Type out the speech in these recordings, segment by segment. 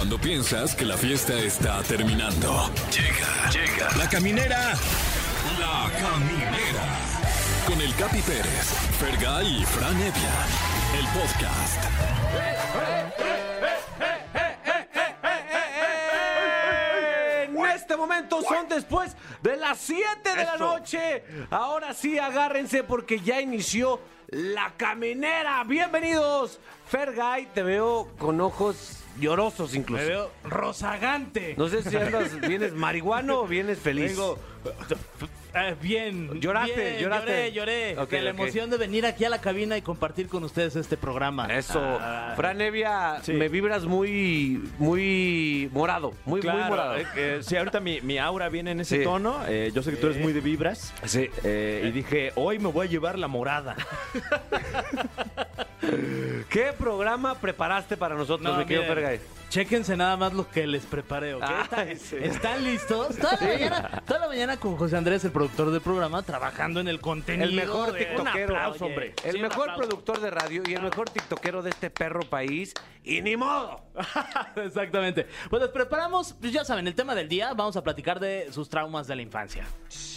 Cuando piensas que la fiesta está terminando. Llega, llega. La caminera. La caminera. Con el Capi Pérez, Fergay y Fran Evia. El podcast. En este momento son después de las 7 de la noche. Ahora sí, agárrense porque ya inició la caminera. Bienvenidos. Fergay, te veo con ojos llorosos incluso. Me veo rozagante. No sé si andas, vienes marihuano o vienes feliz. Vengo eh, bien. Lloraste, bien, lloraste. Lloré, lloré. Ok, de la emoción de venir aquí a la cabina y compartir con ustedes este programa. Eso. Ah, Fran Evia, Sí. me vibras muy, muy morado. Muy, muy Claro, morado. eh, eh, sí, ahorita mi, mi aura viene en ese Sí. tono. eh, yo sé que tú eres muy de vibras. Sí. eh, y dije, hoy me voy a llevar la morada. ¿Qué programa preparaste para nosotros, No, mi querido Fergay? Chéquense nada más lo que les preparé, ¿ok? Ay, ¿Están, sí. están listos? Toda la, mañana, toda la mañana con José Andrés, el productor del programa, trabajando en el contenido. El mejor de- tiktokero, Un aplauso, hombre. El Sí, mejor productor de radio y el mejor tiktokero de este perro país. Y ni modo. Exactamente. Pues les preparamos, pues ya saben, el tema del día. Vamos a platicar de sus traumas de la infancia.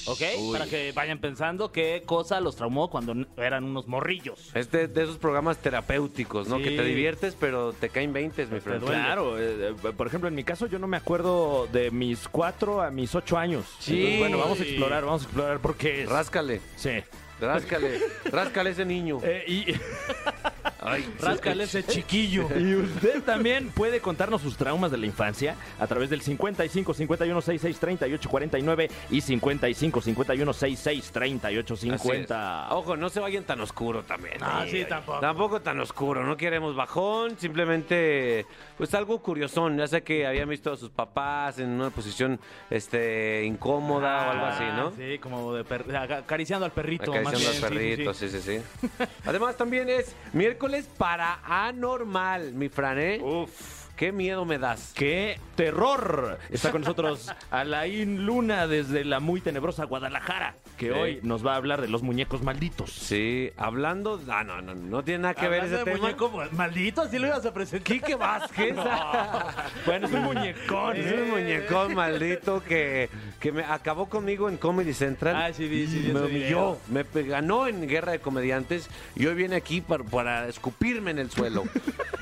¿Ok? Para que vayan pensando qué cosa los traumó cuando eran unos morrillos. Este de esos programas terapéuticos, ¿no? Sí. Que te diviertes, pero te caen 20, mi friend. Claro, eh, eh, por ejemplo, en mi caso yo no me acuerdo de mis cuatro a mis ocho años. Sí. Entonces, bueno, vamos a explorar, vamos a explorar por qué es. Ráscale, Sí. ráscale, ráscale ese niño. Eh, y, Ay, Ráscale ese chiquillo. y usted también puede contarnos sus traumas de la infancia a través del 55 51 66 38 49 y 55 51 66 38 así es. 50. Ojo, no se vayan tan oscuro también. Ah, sí, tampoco. Tampoco tan oscuro, no queremos bajón, simplemente pues algo curiosón, ya sé que habían visto a sus papás en una posición este incómoda o algo así, ¿no? Ah, Sí, como de acariciando al perrito. más Acariciando al bien, sí, perrito, sí, sí, sí, sí. Además también es miércoles para anormal, mi Fran, ¿eh? Uf. Qué miedo me das. ¡Qué terror! Está con nosotros Alain Luna desde la muy tenebrosa Guadalajara, que Sí. hoy nos va a hablar de los muñecos malditos. Sí, hablando, ah, no, no, no tiene nada que ver ese de tema. muñeco maldito, así lo ibas a presentar. Quique Vázquez. Bueno, es un muñecón. Es un muñecón maldito que, que me acabó conmigo en Comedy Central. Ah, sí, sí, vi me humilló, video. me ganó en Guerra de Comediantes y hoy viene aquí para, para escupirme en el suelo.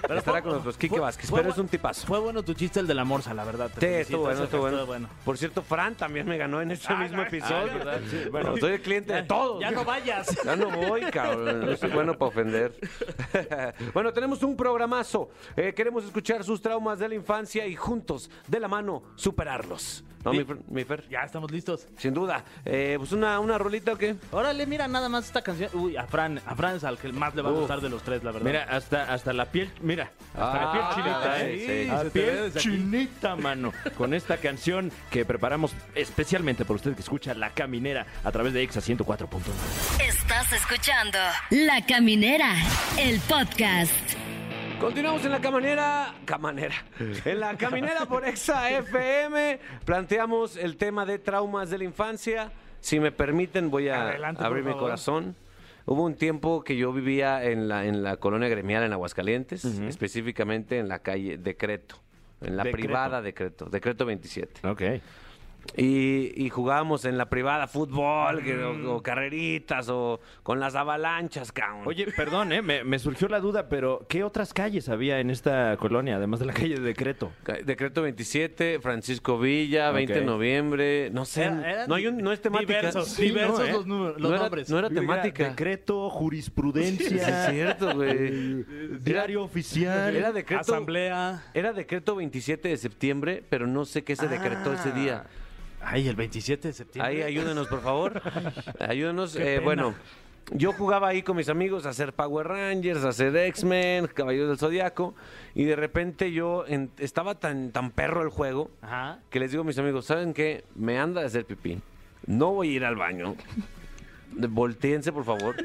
Estará fue- con nosotros Quique fue- Vázquez, fue pero es un tipazo. Fue bueno tu chiste el de la morsa, la verdad. te Sí, estuvo bueno, estuvo bueno. bueno. Por cierto, Fran también me ganó en este mismo episodio. bueno, bueno. soy el cliente de todos. Ya no vayas. Ya no voy, cabrón. No soy bueno para ofender. bueno, tenemos un programazo. Eh, queremos escuchar sus traumas de la infancia y juntos, de la mano, superarlos. ¿No, mi, Fer- mi Fer? Ya estamos listos. Sin duda. Eh, pues una, una rolita o qué? Órale, mira nada más esta canción. Uy, a Fran, a Fran es al que más le va a Uf. gustar de los tres, la verdad. Mira, hasta, hasta la piel, mira, hasta Ah, la piel chinita, caray, ¿eh? sí. Piel chinita, mano. Con esta canción que preparamos especialmente por usted que escucha La Caminera a través de Exa 104.9. Estás escuchando La Caminera, el podcast. Continuamos en la caminera. Camanera. En la caminera por Exa FM. Planteamos el tema de traumas de la infancia. Si me permiten, voy a Adelante, abrir mi corazón. Hubo un tiempo que yo vivía en la, en la colonia gremial en Aguascalientes, específicamente en la calle Decreto, en la Decreto. privada Decreto, Decreto 27. Ok. Y, y jugábamos en la privada fútbol, que- o, o carreritas, o con las avalanchas, cabrón. Oye, perdón, ¿eh? me, me surgió la duda, pero ¿qué otras calles había en esta colonia, además de la calle de Decreto? Decreto 27, Francisco Villa, 20 de noviembre, no sé, Era- no hay un, no es temática. Diversos, Sí, diversos no, ¿eh? los, números- los no era, nombres. no era temática. Decreto, Sí, jurisprudencia, es cierto, güey. diario oficial. Era decreto, Asamblea. era decreto 27 de septiembre, pero no sé qué se decretó ese día. Ay, el 27 de septiembre. Ahí, ayúdenos, por favor. Ayúdenos. Eh, bueno, yo jugaba ahí con mis amigos a hacer Power Rangers, a hacer X-Men, Caballeros del Zodiaco, y de repente yo en- estaba tan, tan perro el juego Ajá. que les digo a mis amigos, ¿saben qué? Me anda de hacer pipí. No voy a ir al baño. De- Voltéense, por favor.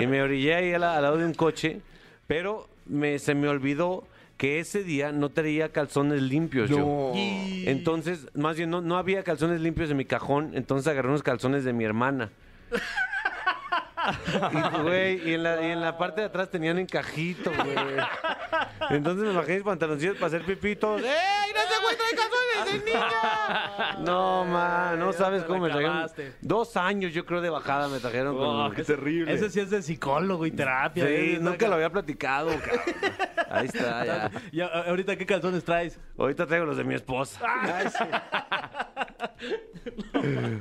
Y me orillé ahí al, al lado de un coche, pero me, se me olvidó que ese día no traía calzones limpios yo. Entonces, más bien, no, no había calzones limpios en mi cajón, entonces agarré unos calzones de mi hermana. Y, güey, y en, la, y en la parte de atrás tenían encajito, güey. Entonces me bajé mis pantaloncillos para hacer pipitos. ¡Eh! ¡No se güey trae calzones de niña! No, man, no sabes cómo me trajeron. Dos años, yo creo, de bajada me trajeron. Oh, con- qué terrible. Ese sí es de psicólogo y terapia. Sí, ¿eh? nunca lo había platicado, cabrón. Ahí está, ya. ¿Y a- ahorita qué calzones traes? Ahorita traigo los de mi esposa. Ay, sí.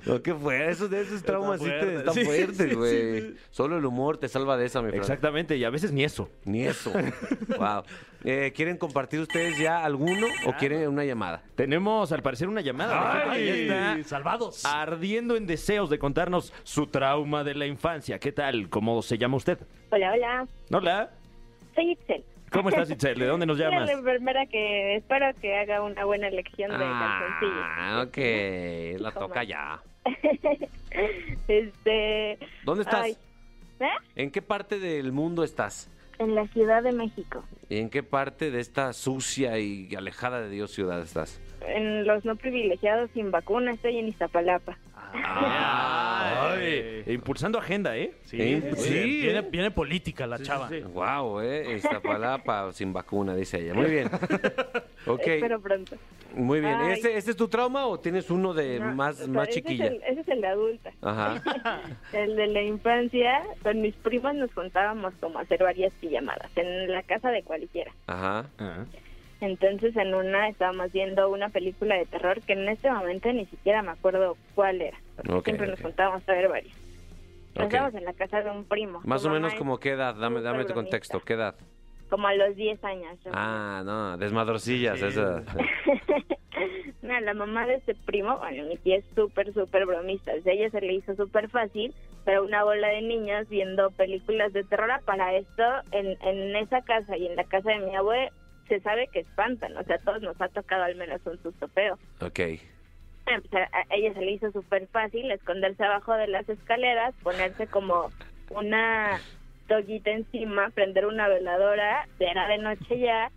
No, ¿Qué fue? Esos de esos traumas sí te están Sí, fuertes, sí, güey. Solo el humor te salva de esa, mi Fran. Exactamente, y a veces ni eso. Ni eso. wow. Eh, ¿Quieren compartir ustedes ya alguno o quieren una llamada? Tenemos, al parecer, una llamada. Ay, Ahí está. salvados. Ardiendo en deseos de contarnos su trauma de la infancia. ¿Qué tal? ¿Cómo se llama usted? Hola, hola. Hola. Soy Itzel. ¿Cómo estás, Itzel? ¿De dónde nos Soy llamas? la enfermera que espero que haga una buena elección de calzoncillos. Ah, ok. La toca ya. este. ¿Dónde estás? ay, ¿eh? ¿En qué parte del mundo estás? En la Ciudad de México. ¿Y en qué parte de esta sucia y alejada de Dios ciudad estás? En los no privilegiados sin vacuna. Estoy en Iztapalapa. Ay, impulsando agenda, ¿eh? Sí, Sí, sí. sí, Viene, ¿eh? viene política la chava. Wow, eh. Iztapalapa sin vacuna, dice ella. Muy bien. Ok, Espero pronto. muy bien. Ay. ¿Este, este es tu trauma o tienes uno de No, más, o sea, más ese chiquilla? Es el, ese es el de adulta. Ajá. El de la infancia, con mis primas nos juntábamos como a hacer varias pijamadas en la casa de cualquiera. Ajá. Ah. Entonces en una estábamos viendo una película de terror que en este momento ni siquiera me acuerdo cuál era. porque Ok, siempre ok. nos juntábamos a ver varias. Nos Ok. estábamos en la casa de un primo. Más o menos como qué edad, dame, dame tu contexto, ¿qué edad? Como a los 10 años. yo Ah, no, desmadrocillas, Sí. esa. No, la mamá de ese primo, bueno, mi tía es súper, súper bromista. O sea, ella se le hizo súper fácil, pero una bola de niños viendo películas de terror. Para esto, en, en esa casa y en la casa de mi abue, se sabe que espantan. O sea, a todos nos ha tocado al menos un susto feo. Ok. Bueno, pues, a, ella se le hizo súper fácil esconderse abajo de las escaleras, ponerse como una toguita encima, prender una veladora, era de noche ya,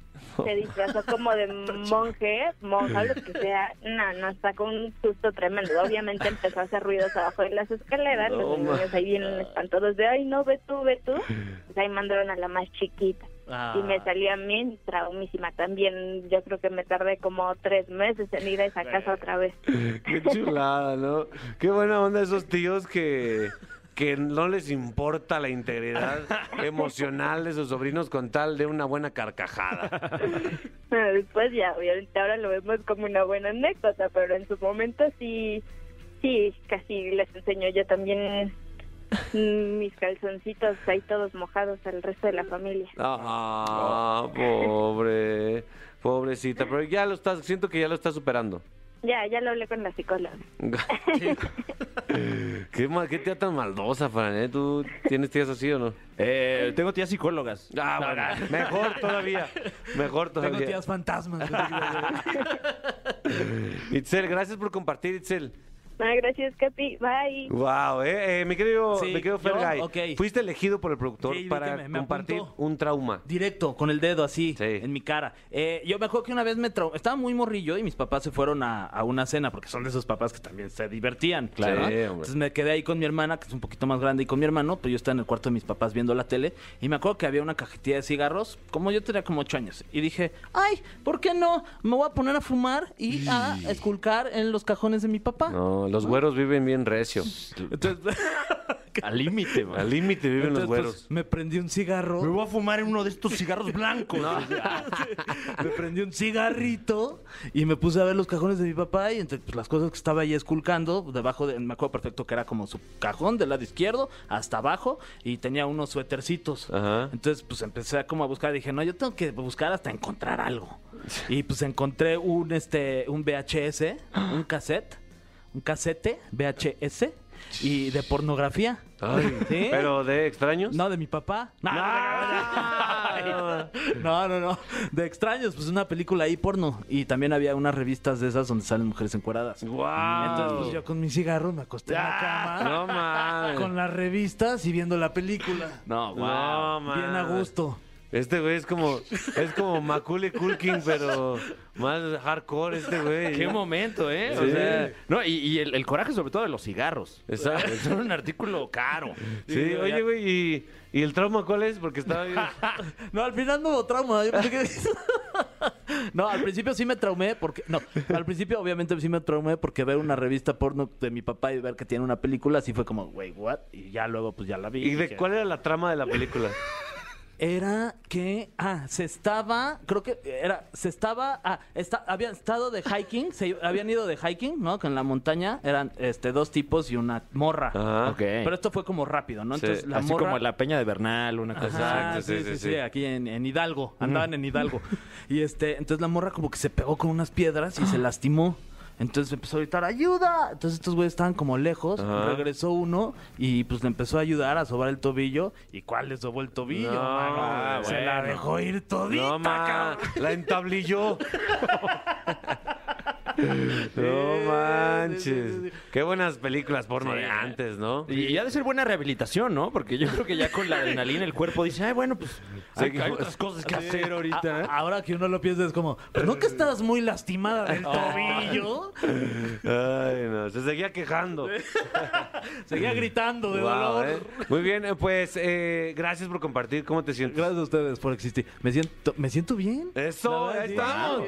se disfrazó como de monje, monja, lo que sea, no, nos sacó un susto tremendo. Obviamente empezó a hacer ruidos abajo de las escaleras, No, los niños ahí vienen espantados de, ay, no, ve tú, ve tú. Pues ahí mandaron a la más chiquita. Ah. Y me salió a mí traumísima también. Yo creo que me tardé como tres meses en ir a esa casa otra vez. Qué chulada, ¿no? Qué buena onda esos tíos que, que no les importa la integridad emocional de sus sobrinos con tal de una buena carcajada. Bueno, después ya, obviamente ahora lo vemos como una buena anécdota, pero en su momento sí, sí, casi les enseñó yo también mis calzoncitos ahí todos mojados al resto de la familia. Ah, pobre, pobrecita, pero ya lo estás, siento que ya lo estás superando. Ya, ya lo hablé con la psicóloga. ¿Qué, mal, ¿Qué tía tan maldosa, Fran? eh? ¿Tú tienes tías así o no? Eh, tengo tías psicólogas. Ah, bueno, mejor todavía, mejor Tengo todavía. tías fantasmas. Itzel, gracias por compartir, Itzel. Ah, gracias, Capi. Bye. Wow, eh, eh, mi querido, Sí, mi querido ¿yo? Fergay, Ok. fuiste elegido por el productor Sí, vi para que me- me compartir apuntó. un trauma. Directo, con el dedo así, Sí. en mi cara. Eh, yo me acuerdo que una vez me trau- Estaba muy morrillo y mis papás se fueron a, a una cena, porque son de esos papás que también se divertían. Claro. ¿no? Sí, hombre. Entonces me quedé ahí con mi hermana, que es un poquito más grande, y con mi hermano, pero yo estaba en el cuarto de mis papás viendo la tele. Y me acuerdo que había una cajetilla de cigarros, como yo tenía como ocho años. Y dije, ay, ¿por qué no? Me voy a poner a fumar y a esculcar en los cajones de mi papá. No, los güeros viven bien recio. Entonces, Al límite, man. Al límite viven los güeros. pues, me prendí un cigarro. Me voy a fumar en uno de estos cigarros blancos. me prendí un cigarrito y me puse a ver los cajones de mi papá y entre pues, las cosas que estaba ahí esculcando, debajo de, me acuerdo perfecto que era como su cajón del lado izquierdo hasta abajo y tenía unos suétercitos. Ajá. Entonces pues empecé a como a buscar, dije, no, yo tengo que buscar hasta encontrar algo. Y pues encontré un este un VHS, un cassette, un casete VHS y de pornografía. Ay, ¿Sí? ¿Pero de extraños? No, de mi papá. No, Ah. no, no, no. De extraños, pues una película ahí porno. Y también había unas revistas de esas donde salen mujeres encueradas. Guau. Entonces, pues yo con mi cigarro me acosté en la cama. No mames. Con las revistas y viendo la película. No, No, wow. Bien a gusto. Este güey es como, es como Macaulay Culkin, pero más hardcore este güey. Qué momento, ¿eh? O sea, no, y, y el, el coraje sobre todo de los cigarros. Exacto. Es un artículo caro. Sí, oye, ya- güey, ¿y, ¿y el trauma cuál es? Porque estaba bien... No, al final no hubo trauma. Yo pensé que- No, al principio sí me traumé porque... No, al principio obviamente sí me traumé porque ver una revista porno de mi papá y ver que tiene una película así fue como, güey, what? Y ya luego pues ya la vi. ¿Y de dije, cuál era la trama de la película? Era que, ah, se estaba, creo que era, se estaba, ah, está, habían estado de hiking, se habían ido de hiking, ¿no? Que en la montaña eran, este, dos tipos y una morra. Ajá. Pero esto fue como rápido, ¿no? Sí, Entonces la Así morra... como la peña de Bernal, una cosa. Ajá, Exacto, sí, sí, sí, sí, sí. sí, aquí en, en Hidalgo, andaban en Hidalgo. Y este, entonces la morra como que se pegó con unas piedras y se lastimó. Entonces empezó a gritar, ¡ayuda! Entonces estos güeyes estaban como lejos, Ajá. regresó uno y pues le empezó a ayudar a sobar el tobillo. ¿Y cuál le sobó el tobillo? No, mano? se la dejó ir todita, No, cabrón. la entablilló. No sí, sí, manches. sí. Qué buenas películas porno Sí. de antes, ¿no? Y, y ha de ser buena rehabilitación, ¿no? Porque yo creo que ya con la adrenalina el cuerpo dice, ay, bueno, pues hay, hay otras cosas que hacer ahorita. A- ahora que uno lo piensa es como, pues no que estás muy lastimada del tobillo. Ay, no, se seguía quejando. Seguía gritando de Wow, dolor. eh. Muy bien, eh, pues eh, gracias por compartir. ¿Cómo te sientes? Gracias a ustedes por existir. Me siento, me siento bien. Eso, ahí estamos.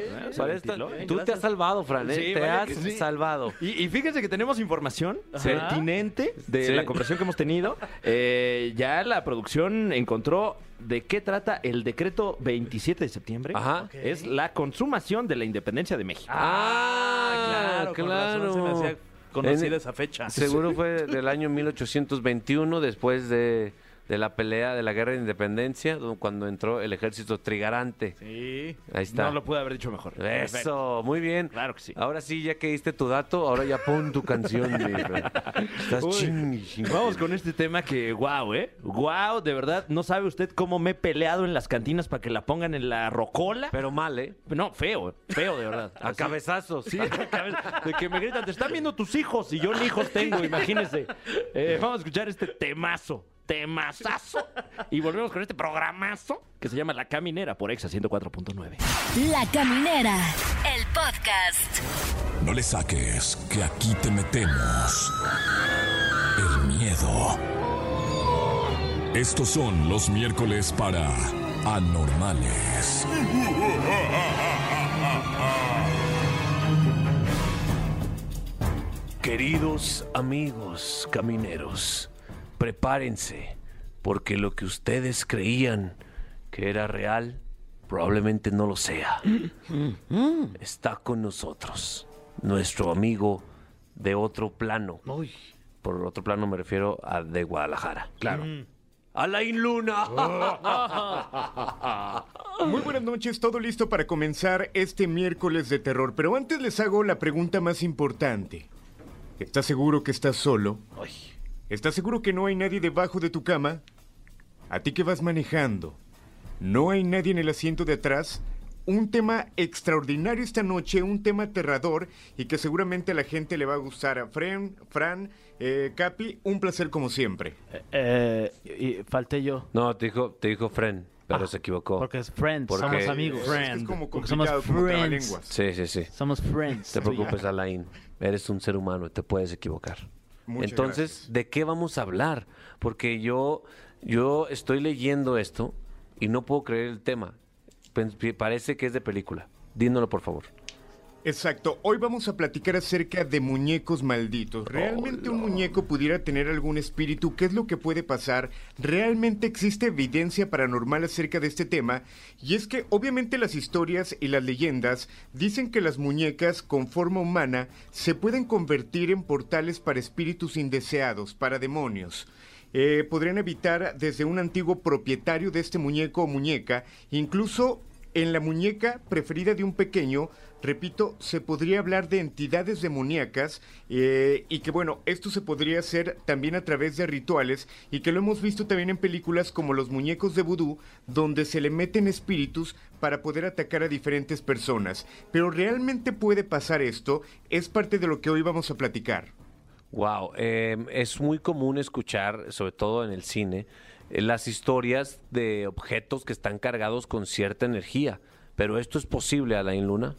Tú te has salvado, Fran, ¿eh? Sí, te has sí. salvado. Y, y fíjense que tenemos información Ajá. pertinente de Sí. la conversación que hemos tenido. Eh, ya la producción encontró de qué trata el decreto 27 de septiembre. Ajá. Es la consumación de la independencia de México. Ah, con razón se me hacía En- conocida esa fecha. Seguro fue del año 1821, después de, de la pelea de la guerra de independencia, do- cuando entró el ejército trigarante. Sí. Ahí está. No lo pude haber dicho mejor. Perfecto. Eso, muy bien. Claro que sí. Ahora sí, ya que diste tu dato, ahora ya pon tu canción. Estás Uy, ching. Vamos con este tema que, wow, ¿eh? Wow, de verdad, no sabe usted cómo me he peleado en las cantinas para que la pongan en la rocola. Pero mal, ¿eh? No, feo, feo, de verdad. A Así. cabezazos. Sí, a de que me gritan, te están viendo tus hijos y yo ni hijos tengo, imagínense. Eh, vamos a escuchar este temazo, temazazo. Y volvemos con este programazo que se llama La Caminera por Exa 104.9. La Caminera, el podcast. No le saques, que aquí te metemos el miedo. Estos son los miércoles para anormales. Queridos amigos camineros, prepárense, porque lo que ustedes creían que era real, probablemente no lo sea. Está con nosotros, nuestro amigo de otro plano. Por otro plano me refiero a de Guadalajara. Claro. Alain Luna. Muy buenas noches, todo listo para comenzar este miércoles de terror. Pero antes les hago la pregunta más importante. ¿Estás seguro que estás solo? ¿Estás seguro que no hay nadie debajo de tu cama? ¿A ti que vas manejando? ¿No hay nadie en el asiento de atrás? Un tema extraordinario esta noche, un tema aterrador y que seguramente a la gente le va a gustar. A Fran, Fran, eh, Capi, un placer como siempre. Eh, y falté yo. No, te dijo, te dijo Fren, pero se equivocó. Porque es friends, Porque- somos amigos. Es que es como Porque somos complicado, como friends. Sí, sí, sí. Somos friends. Te preocupes, Alain. Eres un ser humano y te puedes equivocar. Muchas Entonces, gracias. ¿de qué vamos a hablar? Porque yo, yo estoy leyendo esto y no puedo creer el tema. Parece que es de película. Dínoslo, por favor. Exacto, hoy vamos a platicar acerca de muñecos malditos. ¿Realmente un muñeco pudiera tener algún espíritu? ¿Qué es lo que puede pasar? ¿Realmente existe evidencia paranormal acerca de este tema? Y es que obviamente las historias y las leyendas dicen que las muñecas con forma humana se pueden convertir en portales para espíritus indeseados, para demonios. Eh, podrían evitar desde un antiguo propietario de este muñeco o muñeca, incluso en la muñeca preferida de un pequeño, repito, se podría hablar de entidades demoníacas eh, y que bueno, esto se podría hacer también a través de rituales y que lo hemos visto también en películas como los muñecos de vudú, donde se le meten espíritus para poder atacar a diferentes personas. Pero realmente puede pasar esto, es parte de lo que hoy vamos a platicar. Wow, eh, es muy común escuchar, sobre todo en el cine, eh, las historias de objetos que están cargados con cierta energía. Pero esto es posible, Alain Luna.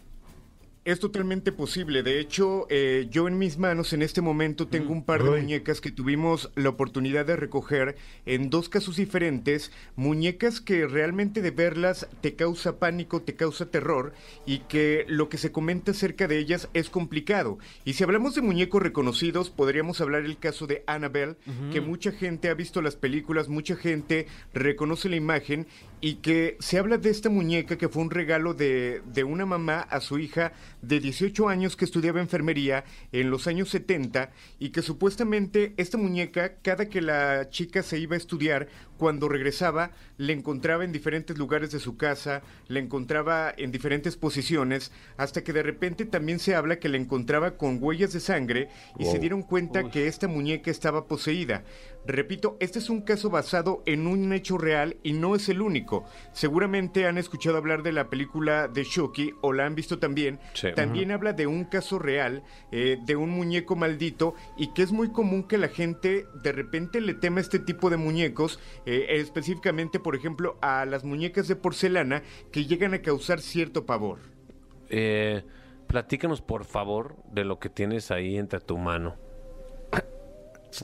Es totalmente posible. De hecho, eh, yo en mis manos en este momento tengo un par de muñecas que tuvimos la oportunidad de recoger en dos casos diferentes. Muñecas que realmente de verlas te causa pánico, te causa terror y que lo que se comenta acerca de ellas es complicado. Y si hablamos de muñecos reconocidos, podríamos hablar el caso de Annabelle, que mucha gente ha visto las películas, mucha gente reconoce la imagen y que se habla de esta muñeca que fue un regalo de, de, una mamá a su hija de 18 años que estudiaba enfermería en los años 70 y que supuestamente esta muñeca, cada que la chica se iba a estudiar, cuando regresaba, le encontraba en diferentes lugares de su casa, le encontraba en diferentes posiciones, hasta que de repente también se habla que le encontraba con huellas de sangre y se dieron cuenta que esta muñeca estaba poseída. Repito, este es un caso basado en un hecho real y no es el único. Seguramente han escuchado hablar de la película de Shoki o la han visto también. También habla de un caso real, eh, de un muñeco maldito y que es muy común que la gente de repente le tema este tipo de muñecos, eh, específicamente, por ejemplo, a las muñecas de porcelana que llegan a causar cierto pavor. Eh, platícanos, por favor, de lo que tienes ahí entre tu mano.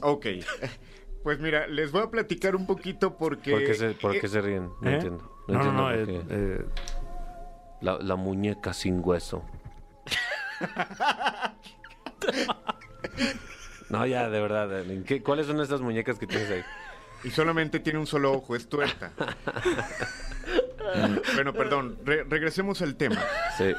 Ok. Pues mira, les voy a platicar un poquito porque... ¿Por qué se, por qué se ríen? No ¿Eh? entiendo. No, No, entiendo no, por eh, qué. eh, La, la muñeca sin hueso. no, ya, de verdad. ¿en qué- ¿Cuáles son estas muñecas que tienes ahí? Y solamente tiene un solo ojo, es tuerta. bueno, perdón, re- regresemos al tema. Sí.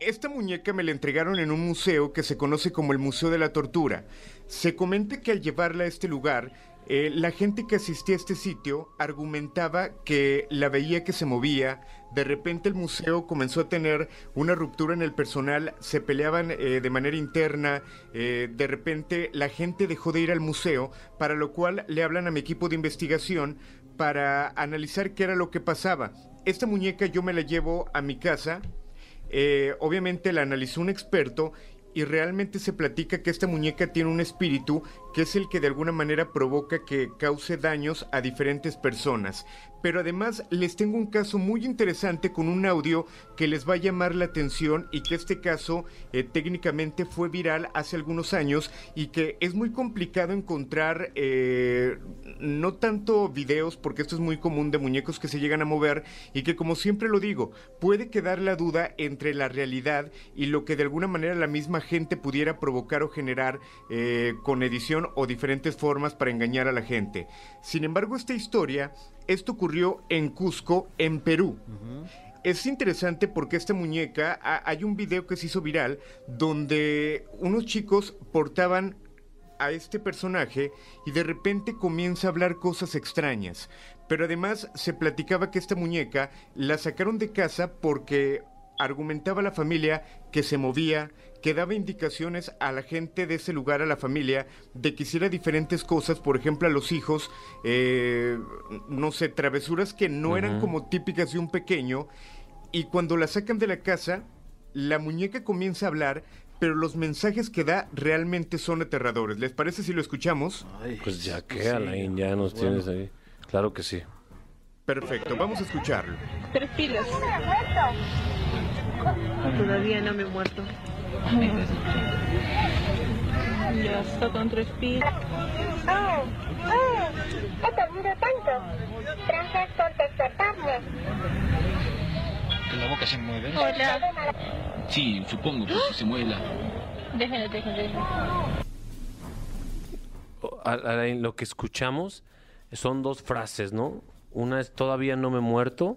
Esta muñeca me la entregaron en un museo que se conoce como el Museo de la Tortura. Se comenta que al llevarla a este lugar, eh, la gente que asistía a este sitio argumentaba que la veía que se movía. De repente el museo comenzó a tener una ruptura en el personal, se peleaban eh, de manera interna. eh, de repente la gente dejó de ir al museo, para lo cual le hablan a mi equipo de investigación para analizar qué era lo que pasaba. Esta muñeca yo me la llevo a mi casa, obviamente la analizó un experto y realmente se platica que esta muñeca tiene un espíritu que es el que de alguna manera provoca que cause daños a diferentes personas. Pero además les tengo un caso muy interesante con un audio que les va a llamar la atención y que este caso eh, técnicamente fue viral hace algunos años y que es muy complicado encontrar eh, no tanto videos porque esto es muy común de muñecos que se llegan a mover y que como siempre lo digo puede quedar la duda entre la realidad y lo que de alguna manera la misma gente pudiera provocar o generar eh, con edición o diferentes formas para engañar a la gente. Sin embargo, esta historia, esto ocurrió en Cusco, en Perú. Es interesante porque esta muñeca, ha- hay un video que se hizo viral donde unos chicos portaban a este personaje y de repente comienza a hablar cosas extrañas. Pero además se platicaba que esta muñeca la sacaron de casa porque argumentaba la familia que se movía, que daba indicaciones a la gente de ese lugar, a la familia, de que hiciera diferentes cosas, por ejemplo a los hijos, eh, no sé, travesuras que no eran como típicas de un pequeño, y cuando la sacan de la casa, la muñeca comienza a hablar, pero los mensajes que da realmente son aterradores. ¿Les parece si lo escuchamos? Pues ya que, Alain, ya nos tienes ahí. Claro que sí. Perfecto, vamos a escucharlo. Tres pilas. Todavía no me he muerto. Ya está con tres pilas. Oh, oh, he dormido tanto. Gracias por despertarme. Que la boca se mueve. Hola. Sí, supongo, si se mueve la... Déjenlo, déjenlo, déjenlo. O- Al- Alain, lo que escuchamos son dos frases, ¿no? Una es todavía no me he muerto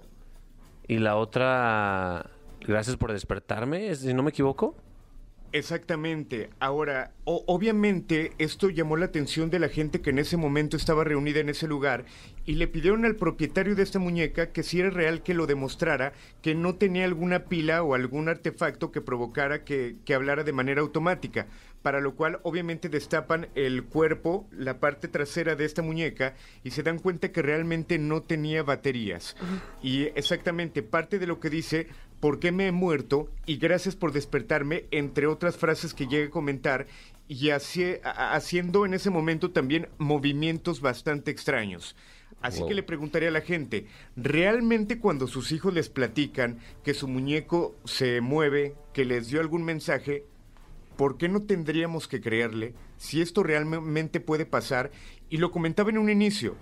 y la otra gracias por despertarme, ¿es- si no me equivoco. Exactamente. Ahora, o- obviamente esto llamó la atención de la gente que en ese momento estaba reunida en ese lugar y le pidieron al propietario de esta muñeca que si era real que lo demostrara, que no tenía alguna pila o algún artefacto que provocara que, que hablara de manera automática, para lo cual obviamente destapan el cuerpo, la parte trasera de esta muñeca y se dan cuenta que realmente no tenía baterías. Y exactamente parte de lo que dice, ¿por qué me he muerto? Y gracias por despertarme, entre otras frases que llegue a comentar, y a- haciendo en ese momento también movimientos bastante extraños. Así Wow. que le preguntaría a la gente, ¿realmente cuando sus hijos les platican que su muñeco se mueve, que les dio algún mensaje, ¿por qué no tendríamos que creerle si esto realmente puede pasar? Y lo comentaba en un inicio,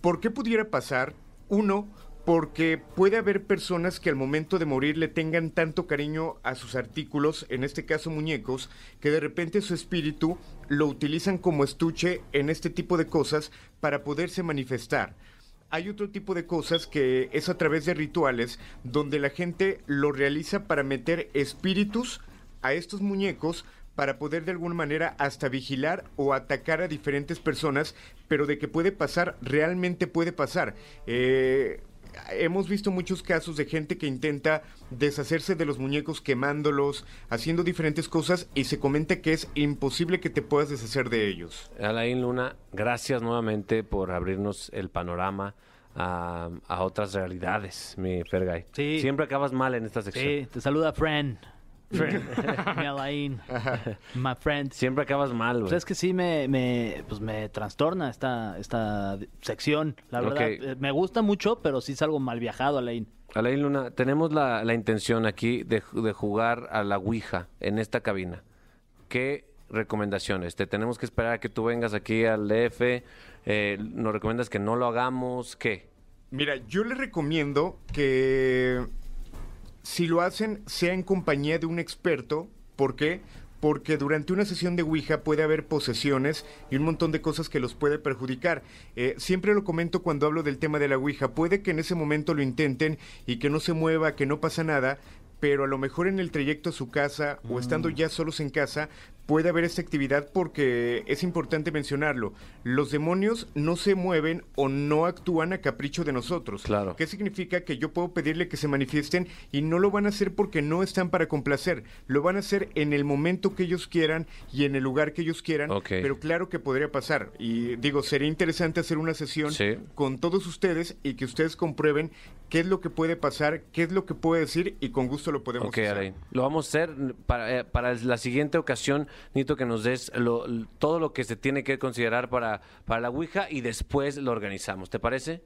¿por qué pudiera pasar? Uno, porque puede haber personas que al momento de morir le tengan tanto cariño a sus artículos, en este caso muñecos, que de repente su espíritu lo utilizan como estuche en este tipo de cosas para poderse manifestar. Hay otro tipo de cosas que es a través de rituales donde la gente lo realiza para meter espíritus a estos muñecos para poder de alguna manera hasta vigilar o atacar a diferentes personas, pero de que puede pasar, realmente puede pasar. Eh, hemos visto muchos casos de gente que intenta deshacerse de los muñecos quemándolos, haciendo diferentes cosas y se comenta que es imposible que te puedas deshacer de ellos. Alain Luna, gracias nuevamente por abrirnos el panorama a, a otras realidades, mi Fergay. Sí. Siempre acabas mal en esta sección. Sí, te saluda Fran. Mi Alain. My friend. Siempre acabas mal, güey. Pues es que sí me, me, pues me trastorna esta, esta sección. La verdad. Eh, me gusta mucho, pero sí es algo mal viajado, Alain. Alain Luna, tenemos la, la intención aquí de, ju- de jugar a la Ouija en esta cabina. ¿Qué recomendaciones? Te tenemos que esperar a que tú vengas aquí al DF. eh, ¿Nos recomiendas que no lo hagamos? ¿Qué? Mira, yo les recomiendo que si lo hacen sea en compañía de un experto. ¿Por qué? Porque durante una sesión de Ouija puede haber posesiones y un montón de cosas que los puede perjudicar. Eh, siempre lo comento cuando hablo del tema de la Ouija. Puede que en ese momento lo intenten y que no se mueva, que no pasa nada, pero a lo mejor en el trayecto a su casa o estando ya solos en casa puede haber esta actividad porque es importante mencionarlo. Los demonios no se mueven o no actúan a capricho de nosotros. Claro. ¿Qué significa? Que yo puedo pedirle que se manifiesten y no lo van a hacer porque no están para complacer. Lo van a hacer en el momento que ellos quieran y en el lugar que ellos quieran. Pero claro que podría pasar. Y digo, sería interesante hacer una sesión Sí. con todos ustedes y que ustedes comprueben qué es lo que puede pasar, qué es lo que puede decir y con gusto lo podemos Ok, hacer. Lo vamos a hacer para, eh, para la siguiente ocasión. Necesito que nos des lo- todo lo que se tiene que considerar para, para la Ouija y después lo organizamos. ¿Te parece?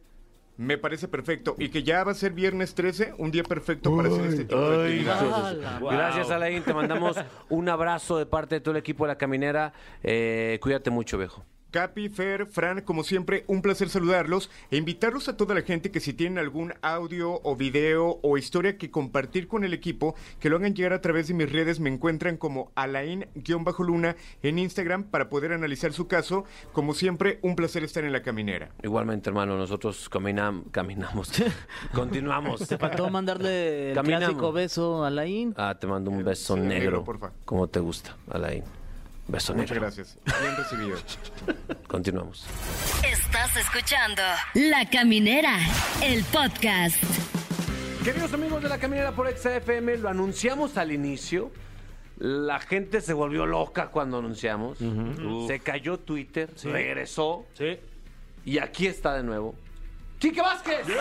Me parece perfecto. Y que ya va a ser viernes 13, un día perfecto para hacer este tipo de actividades. Gracias, Alain. Te mandamos un abrazo de parte de todo el equipo de La Caminera. Eh, cuídate mucho, viejo. Capi, Fer, Fran, como siempre, un placer saludarlos e invitarlos a toda la gente que si tienen algún audio o video o historia que compartir con el equipo, que lo hagan llegar a través de mis redes. Me encuentran como Alain-Luna en Instagram para poder analizar su caso. Como siempre, un placer estar en la caminera. Igualmente, hermano, nosotros caminam- caminamos. Continuamos. Te faltó mandarle el Caminamos. clásico beso a Alain. Ah, te mando un beso Sí, negro. negro, porfa. Como te gusta, Alain. Beso Muchas gracias. Bien recibido. Continuamos. Estás escuchando La Caminera, el podcast. Queridos amigos de la Caminera por XFM, lo anunciamos al inicio. La gente se volvió loca cuando anunciamos. Se cayó Twitter, regresó. Sí. Y aquí está de nuevo. ¡Quique Vázquez! ¡Eso!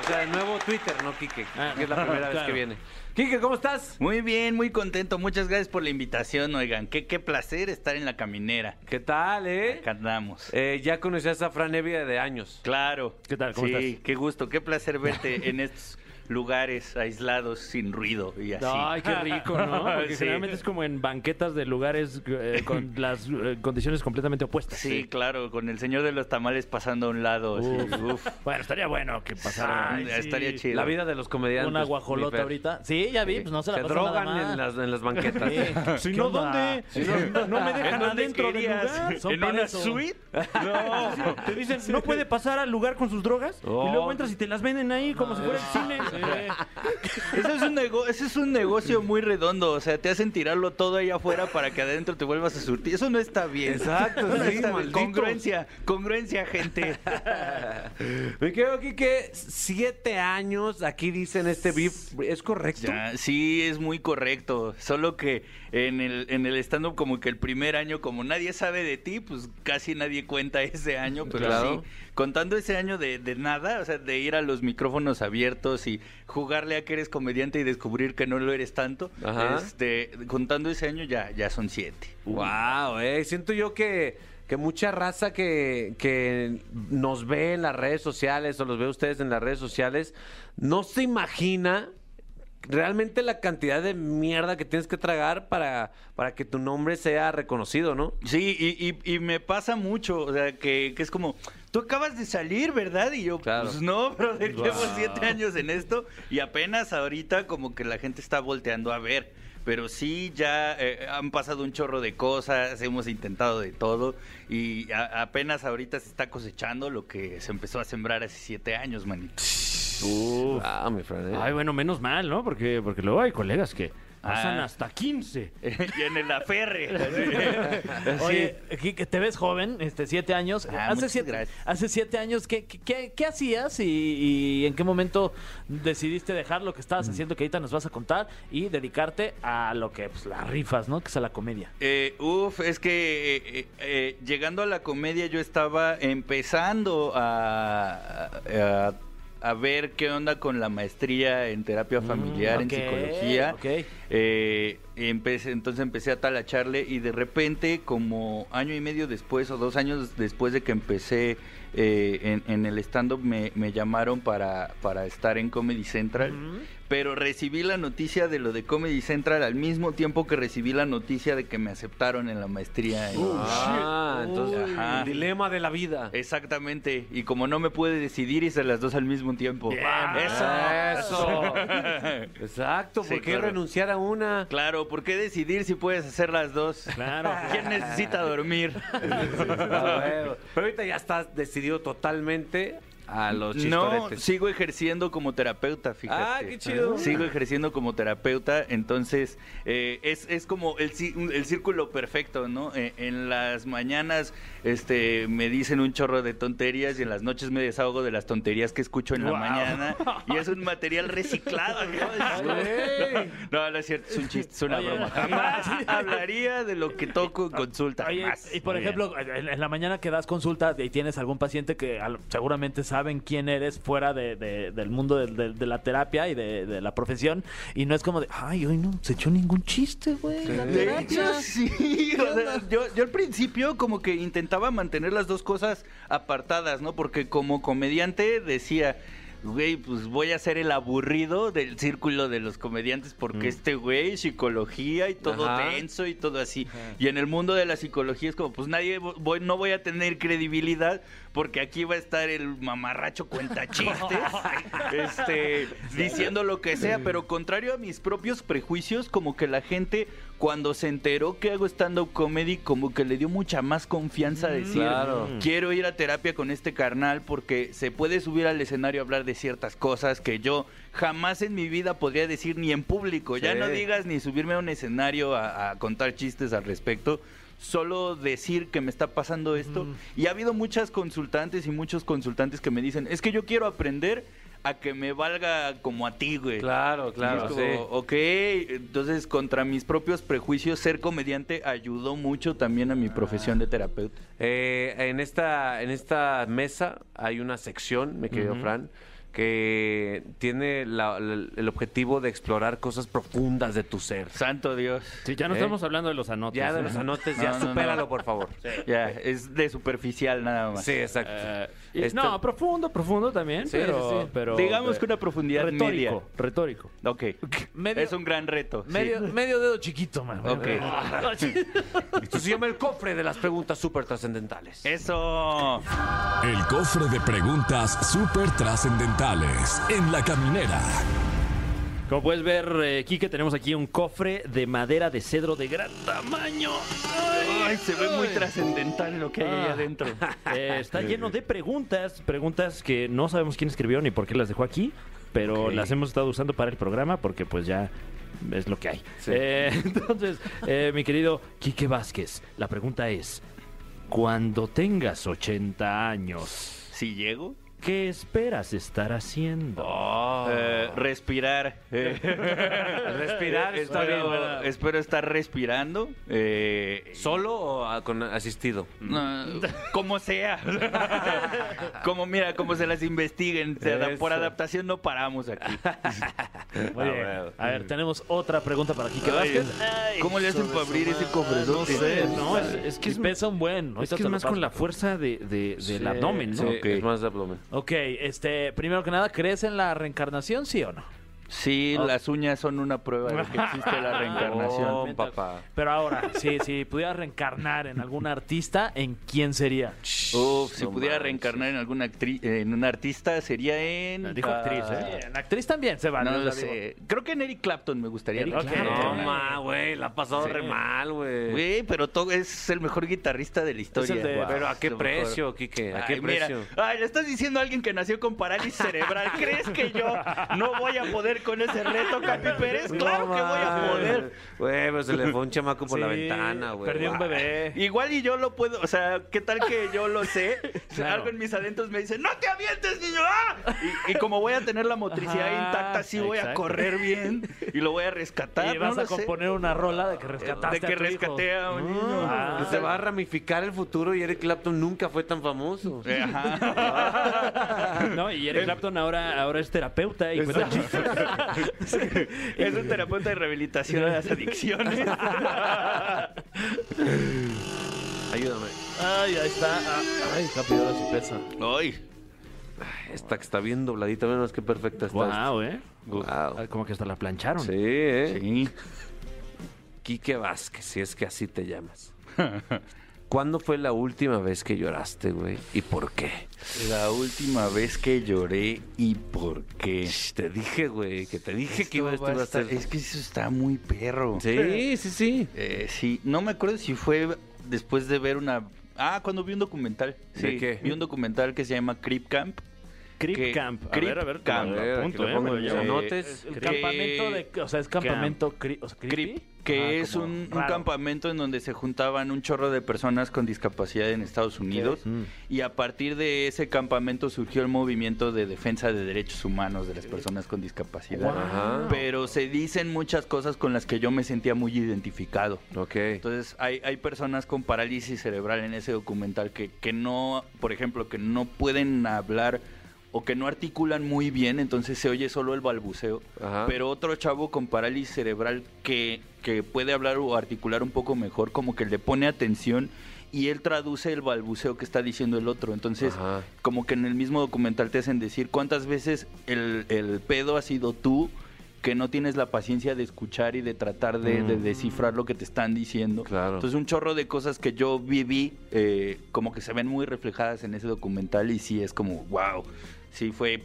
O sea, de nuevo Twitter, no Quique. que es la primera vez que viene. Quique, ¿cómo estás? Muy bien, muy contento. Muchas gracias por la invitación, oigan. Qué, qué placer estar en la caminera. ¿Qué tal, eh? Acá andamos. Eh, ya conocías a Fran Evia de años. Claro. ¿Qué tal? ¿Cómo sí, estás? qué gusto, qué placer verte en estos lugares aislados, sin ruido y así. Ay, qué rico, ¿no? Porque Sí. generalmente es como en banquetas de lugares eh, con las eh, condiciones completamente opuestas. Sí, claro, con el señor de los tamales pasando a un lado. Uf. uf. Bueno, estaría bueno que pasara. Ay, estaría chido. La vida de los comediantes. Una guajolota ahorita. Sí, ya vi, pues no se la Se pasa nada drogan mal. en las, en las banquetas. Si ¿Qué no? ¿dónde? Si no, me ¿En dejan adentro del lugar. Son ¿En una eso. suite? No, te dicen, no puede pasar al lugar con sus drogas. Oh. Y luego entras y te las venden ahí como si fuera el cine. Eso es, un nego- ese es un negocio muy redondo. O sea, te hacen tirarlo todo ahí afuera para que adentro te vuelvas a surtir. Eso no está bien. Exacto, No sí, está bien. Congruencia, congruencia, gente. Me quedo aquí que siete años, aquí dicen este beef, ¿es correcto? Ya, sí, es muy correcto. Solo que en el, en el stand-up, como que el primer año, como nadie sabe de ti, pues casi nadie cuenta ese año. Pero Claro. sí, contando ese año de, de nada, o sea, de ir a los micrófonos abiertos y jugarle a que eres comediante y descubrir que no lo eres tanto, Ajá. este, contando ese año ya, ya son siete. Wow, eh, siento yo que que mucha raza que, que nos ve en las redes sociales o los ve ustedes en las redes sociales, no se imagina realmente la cantidad de mierda que tienes que tragar para, para que tu nombre sea reconocido, ¿no? Sí, y, y- y me pasa mucho, o sea, que, que es como, tú acabas de salir, ¿verdad? Y yo, Claro. pues no, brother, llevo Wow. siete años en esto y apenas ahorita como que la gente está volteando a ver. Pero sí, ya eh, han pasado un chorro de cosas, hemos intentado de todo y a- apenas ahorita se está cosechando lo que se empezó a sembrar hace siete años, manito. Uf. Ah, mi Fran. ¿eh? Ay, bueno, menos mal, ¿no? Porque, porque luego hay colegas que pasan Ah. hasta 15. y en el aferre. Oye, Kike, te ves joven, este, siete años. Ah, hace, muchas siete, gracias. hace siete años, ¿qué, qué- qué, qué hacías y, y en qué momento decidiste dejar lo que estabas haciendo, que ahorita nos vas a contar, y dedicarte a lo que, pues, las rifas, ¿no? Que es a la comedia. Eh, uf, es que eh, eh, eh, llegando a la comedia yo estaba empezando a, a, a ver qué onda con la maestría en terapia familiar, ok, en psicología. ok. Eh, empecé, entonces empecé a talacharle y de repente, como año y medio después o dos años después de que empecé eh, en, en el stand-up, me, me llamaron para, para estar en Comedy Central. Pero recibí la noticia de lo de Comedy Central al mismo tiempo que recibí la noticia de que me aceptaron en la maestría. en- Ah, entonces, Ajá. el dilema de la vida. Exactamente. Y como no me pude decidir, hice las dos al mismo tiempo. Eso. Exacto, ¿por Sí, qué claro. renunciar a una? Claro, ¿por qué decidir si puedes hacer las dos? Claro. ¿Quién necesita dormir? Ah, bueno. Pero ahorita ya estás decidido totalmente a los No, chistoretes. sigo ejerciendo como terapeuta, fíjate. Ah, qué chido. Sigo ejerciendo como terapeuta, entonces eh, es, es como el, el círculo perfecto, ¿no? Eh, en las mañanas este, me dicen un chorro de tonterías y en las noches me desahogo de las tonterías que escucho en la mañana y es un material reciclado, ¿no? No, no es cierto, es un chiste, es una Oye, broma. Jamás hablaría de lo que toco en consulta. Oye, jamás. y por Muy ejemplo, en, en la mañana que das consulta y tienes algún paciente que al- seguramente saben quién eres fuera de- de- del mundo de, de- de la terapia y de, de la profesión, y no es como de, ay, hoy no se echó ningún chiste, güey. De terapia". hecho, sí. o sea, yo, yo al principio como que intentaba mantener las dos cosas apartadas, ¿no? Porque como comediante decía, güey, pues voy a ser el aburrido del círculo de los comediantes porque este güey, psicología y todo Ajá. denso y todo así. Y en el mundo de la psicología es como, pues nadie, voy, no voy a tener credibilidad porque aquí va a estar el mamarracho cuenta chistes, este, diciendo lo que sea, pero contrario a mis propios prejuicios, como que la gente cuando se enteró que hago stand-up comedy, como que le dio mucha más confianza a decir, Claro. quiero ir a terapia con este carnal porque se puede subir al escenario a hablar de ciertas cosas que yo jamás en mi vida podría decir ni en público. Ya no digas ni subirme a un escenario a, a contar chistes al respecto. Solo decir que me está pasando esto. Y ha habido muchas consultantes y muchos consultantes que me dicen, es que yo quiero aprender a que me valga como a ti, güey. Claro, claro, es como, sí. Ok, entonces contra mis propios prejuicios, ser comediante ayudó mucho también a mi profesión de terapeuta. Eh, en, esta, en esta mesa hay una sección, mi querido Fran, que tiene la- la- el objetivo de explorar cosas profundas de tu ser. Santo Dios. Sí, ya no ¿Eh? estamos hablando de los anotes. Ya de ¿eh? los anotes, ya No, no, no. supéralo, por favor. Ya, es de superficial nada más. Sí, exacto. Y- Este- No, profundo, profundo también. Sí, pero, sí, sí. pero- Digamos que una profundidad retórico, media. retórico. Ok. Medio- Es un gran reto. sí. Medio, medio dedo chiquito, man. Ok. Esto se llama el cofre de las preguntas súper trascendentales. Eso. El cofre de preguntas súper trascendentales en la caminera. Como puedes ver, eh, Quique, tenemos aquí un cofre de madera de cedro de gran tamaño. Ay, se ve muy trascendental lo que hay ahí Ah. adentro. Eh, está lleno de preguntas, preguntas que no sabemos quién escribió ni por qué las dejó aquí, pero Ok. las hemos estado usando para el programa porque pues ya es lo que hay. Sí. Eh, entonces, eh, mi querido Quique Vázquez, la pregunta es, cuando tengas 80 años, Si llego. ¿Qué esperas estar haciendo? Eh, respirar. Eh, Respirar está espero, bien. espero estar respirando. eh, ¿Solo o a- con asistido? No, como sea. como mira, como se las investiguen. Se por adaptación no paramos aquí. Muy bien. A ver, tenemos otra pregunta para Kike Vázquez. ¿Cómo le hacen para abrir ese No cofrezote? sé, no, es, es que es, pesa un buen. es, que es más con la fuerza de, de- del abdomen, ¿no? Sí, es más de abdomen. Ok, este, primero que nada, ¿crees en la reencarnación, sí o no? Sí, las uñas son una prueba de que existe la reencarnación. Oh, papá. Pero ahora, sí, si pudieras reencarnar en algún artista, ¿en quién sería? Uf, si No pudiera manches. reencarnar en alguna actriz, en un artista sería en. Dijo actriz, ah, ¿eh? En actriz también se. No lo digo, sé. Creo que en Eric Clapton me gustaría. Eric reencarnar. No, ma, güey, la ha pasado Sí. re mal, güey. Güey, pero todo es el mejor guitarrista de la historia. de- Wow, Pero ¿a qué lo mejor. precio, Quique? ¿A qué Ay, mira, precio? ay, le estás diciendo a alguien que nació con parálisis cerebral. ¿Crees que yo no voy a poder con ese reto, Capi Pérez? Claro que voy a poder. Güey, pero se le fue un chamaco por la ventana, güey. Perdió un bebé. Igual y yo lo puedo, o sea, ¿qué tal que yo lo sé? Claro. Algo en mis adentros me dice, ¡no te avientes, niño! ¡Ah! Y, y como voy a tener la motricidad Ajá, intacta, sí voy a correr bien y lo voy a rescatar. Y vas no a sé. componer una rola de que rescataste De que a tu hijo. rescaté a un niño. Ah. Que se va a ramificar el futuro y Eric Clapton nunca fue tan famoso. Eh, Ajá. No, y Eric Clapton ahora, ahora es terapeuta y cuenta chistes. Es un terapeuta de rehabilitación a las adicciones. Ayúdame. Ay, ahí está. Ah, Ay, Capi, ahora sí pesa. Ay, Esta que está bien dobladita, menos que perfecta está. esta. Wow, ¿eh? Wow. Ah, Como que hasta la plancharon. Sí, ¿eh? sí. Quique Vázquez, si es que así te llamas. ¿Cuándo fue la última vez que lloraste, güey? ¿Y por qué? La última vez que lloré y por qué. Te dije, güey, que te dije que Esto iba, esto va a estar- ser... Es que eso está muy perro. Sí, sí, sí. Eh, sí, no me acuerdo si fue después de ver una... Ah, cuando vi un documental. ¿De Sí, qué? Vi un documental que se llama Creep Camp. Creep Que- Camp. A Creep ver, a ver, Camp. A ver, apunto, aquí ¿eh? notes. El Que- campamento de. O sea, es campamento. cri- o sea, creepy. Creep, que Ah, es un, campamento en donde se juntaban un chorro de personas con discapacidad en Estados Unidos y a partir de ese campamento surgió el movimiento de defensa de derechos humanos de las personas con discapacidad. Pero se dicen muchas cosas con las que yo me sentía muy identificado. Entonces hay, hay personas con parálisis cerebral en ese documental que, que no, por ejemplo, que no pueden hablar o que no articulan muy bien, entonces se oye solo el balbuceo. Ajá. Pero otro chavo con parálisis cerebral que, que puede hablar o articular un poco mejor, como que le pone atención y él traduce el balbuceo que está diciendo el otro. Entonces, Ajá. como que en el mismo documental te hacen decir cuántas veces el, el pedo ha sido tú que no tienes la paciencia de escuchar y de tratar de, de descifrar lo que te están diciendo. Mm. Claro. Entonces un chorro de cosas que yo viví eh, como que se ven muy reflejadas en ese documental y sí es como, wow, sí fue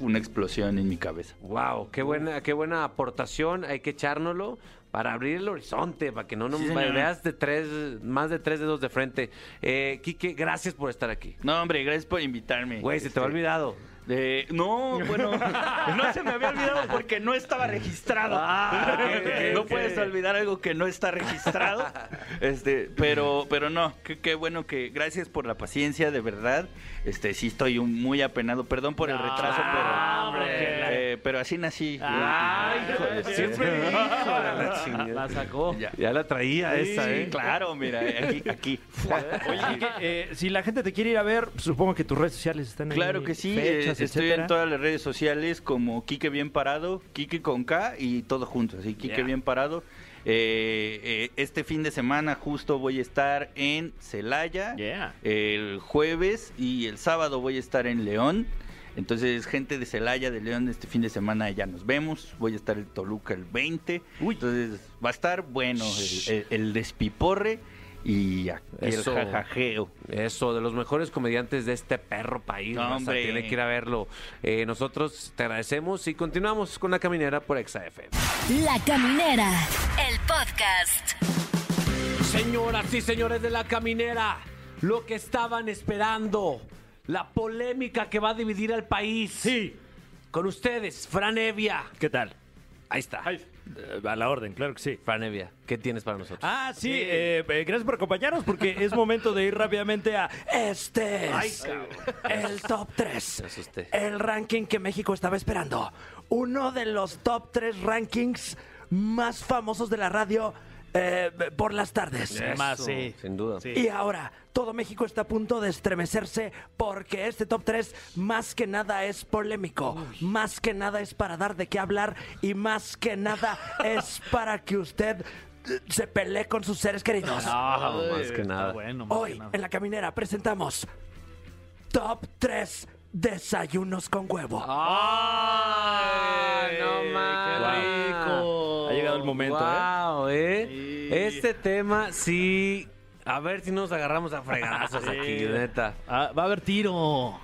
una explosión en mi cabeza. Wow, qué buena, qué buena aportación. Hay que echárnoslo para abrir el horizonte, para que no nos Sí, veas de tres, más de tres dedos de frente. Eh, Quique, gracias por estar aquí. No, hombre, gracias por invitarme. Güey, se te va Este, olvidado. Eh, no, bueno, no se me había olvidado porque no estaba registrado. Ah, no puedes olvidar algo que no está registrado. Este, pero, pero no, qué, qué bueno que gracias por la paciencia, de verdad. Este, sí estoy un- muy apenado. Perdón por el retraso, pero, hombre. eh, pero así nací. Ay, hijo de siempre. hijo la sacó. Ya. Ya la traía esa, Sí, ¿eh? claro, mira, aquí, aquí. Oye, eh, si la gente te quiere ir a ver, supongo que tus redes sociales están ahí. Claro que sí, fechas, estoy etcétera. en todas las redes sociales como Quique Bien Parado, Quique con K y todo junto, así Quique. Bien Parado. Eh, eh, este fin de semana justo voy a estar en Celaya, Yeah. el jueves y el sábado voy a estar en León. Entonces, gente de Celaya, de León, este fin de semana ya nos vemos. Voy a estar en Toluca el 20. Entonces, va a estar bueno el, el- el despiporre y aquí Eso. el jajajeo. Eso, de los mejores comediantes de este perro país. No, raza, hombre. Tiene que ir a verlo. Eh, nosotros te agradecemos y continuamos con la caminera por XAFM. La Caminera, el podcast. Señoras y señores de la caminera, lo que estaban esperando, la polémica que va a dividir al país. Sí. Con ustedes, Fran Evia. ¿Qué tal? Ahí está. Eh, A la orden, claro que sí. Franevia, ¿qué tienes para nosotros? Ah, sí, eh, eh, gracias por acompañarnos porque es momento de ir rápidamente a este es el top 3. Me asusté. El ranking que México estaba esperando. Uno de los top 3 rankings más famosos de la radio eh, por las tardes. Eso, Sin duda. Y ahora, todo México está a punto de estremecerse porque este top 3 más que nada es polémico, más que nada es para dar de qué hablar y más que nada es para que usted eh, se pelee con sus seres queridos. Ah, más que nada. Hoy, en la caminera, presentamos Top 3 Desayunos con huevo. ¡Ay, no mames! rico! Ha llegado el momento, Wow, ¿eh? Este tema sí. A ver si nos agarramos a fregadazos aquí, neta. Ah, va a haber tiro.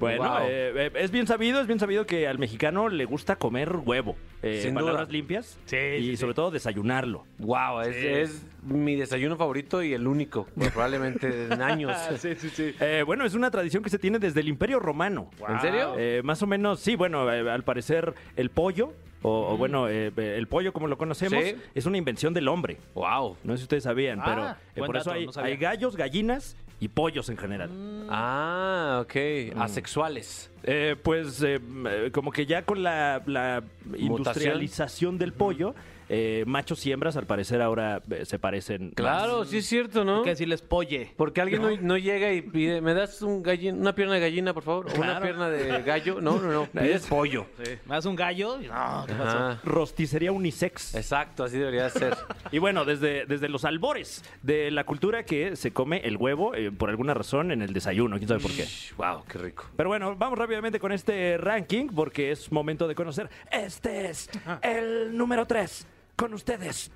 Bueno, Wow. eh, eh, es bien sabido, es bien sabido que al mexicano le gusta comer huevo. Eh, Sin palabras duda. limpias. Sí, y sí, sobre todo desayunarlo. Wow, es, es mi desayuno favorito y el único, probablemente en años. sí, sí, sí. Eh, bueno, es una tradición que se tiene desde el Imperio Romano. ¿En serio? Eh, más o menos, sí, bueno, al parecer el pollo, o, o bueno, eh, el pollo como lo conocemos, Sí. es una invención del hombre. Wow. No sé si ustedes sabían, Ah, pero eh, buen por eso no hay gallos, gallinas y pollos en general. Ah, ok. Asexuales. Eh, pues eh, eh, como que ya con la, la industrialización del pollo, eh, machos y hembras al parecer ahora eh, se parecen. Claro, sí es cierto, ¿no? Hay que decirles polle. Porque alguien no, no llega y pide, ¿me das un gallin- una pierna de gallina, por favor? ¿O una Claro. pierna de gallo? No, no, no. Pides pollo. ¿Me das un gallo? No, ¿qué pasó? Ajá. Rosticería unisex. Exacto, así debería ser. Y bueno, desde, desde los albores de la cultura que se come el huevo eh, por alguna razón en el desayuno, quién sabe por qué. wow, qué rico. Pero bueno, vamos rápidamente con este ranking porque es momento de conocer. Este es el número 3. Con ustedes,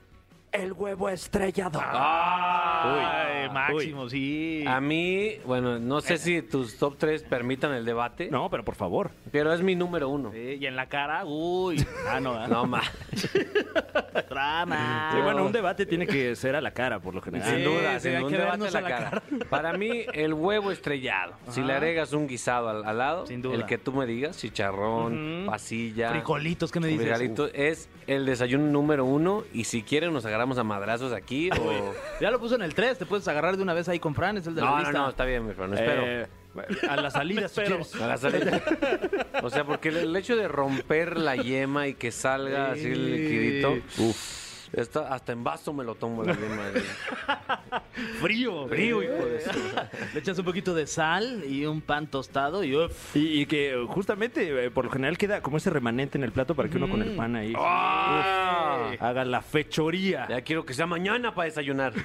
el huevo estrellado. Ay, Uy. máximo, sí. A mí, bueno, no sé si tus top 3 permitan el debate, No, pero por favor. pero es mi número uno. Sí, y en la cara, uy. Ah, no, ¿eh? No, ma. Drama. Sí, bueno, un debate tiene que ser a la cara por lo general. Sin duda, sí, sin hay un que debate a a la cara. Para mí, el huevo estrellado. Si le agregas un guisado al, al lado, Sin duda. el que tú me digas, chicharrón, pasilla, Frijolitos, ¿qué me dices? frijolitos, es el desayuno número uno. Y si quieren, nos agarramos a madrazos aquí o... Ya lo puso en el 3, te puedes agarrar de una vez ahí con Fran, es el de la No, no, lista. no, está bien, mi Fran, espero. Eh, a la salida, si quieres. A la salida. O sea, porque el, el hecho de romper la yema y que salga así el liquidito, uff. hasta en vaso me lo tomo la yema. Frío. Frío, hijo de su- Le echas un poquito de sal y un pan tostado y uf. Y, y que justamente, eh, por lo general, queda como ese remanente en el plato para que uno con el pan ahí ¡Ah! uf, haga la fechoría. Ya quiero que sea mañana para desayunar.